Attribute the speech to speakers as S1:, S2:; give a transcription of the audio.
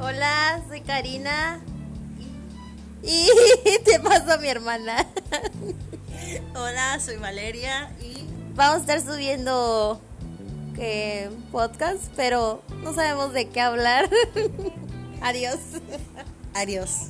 S1: Hola, soy Karina. Y te paso a mi hermana.
S2: Hola, soy Valeria y
S1: Vamos a estar subiendo que podcast, pero no sabemos de qué hablar. Adiós.
S2: adiós.